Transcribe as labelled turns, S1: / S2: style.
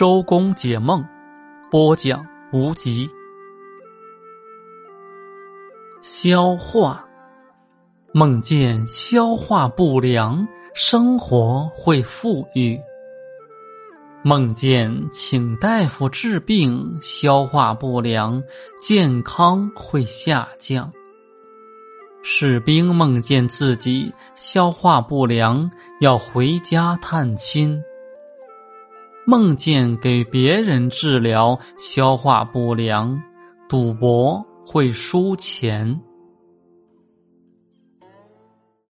S1: 周公解梦，播讲无极。消化，梦见消化不良，生活会富裕；梦见请大夫治病，消化不良，健康会下降。士兵梦见自己消化不良，要回家探亲。梦见给别人治疗消化不良，赌博会输钱。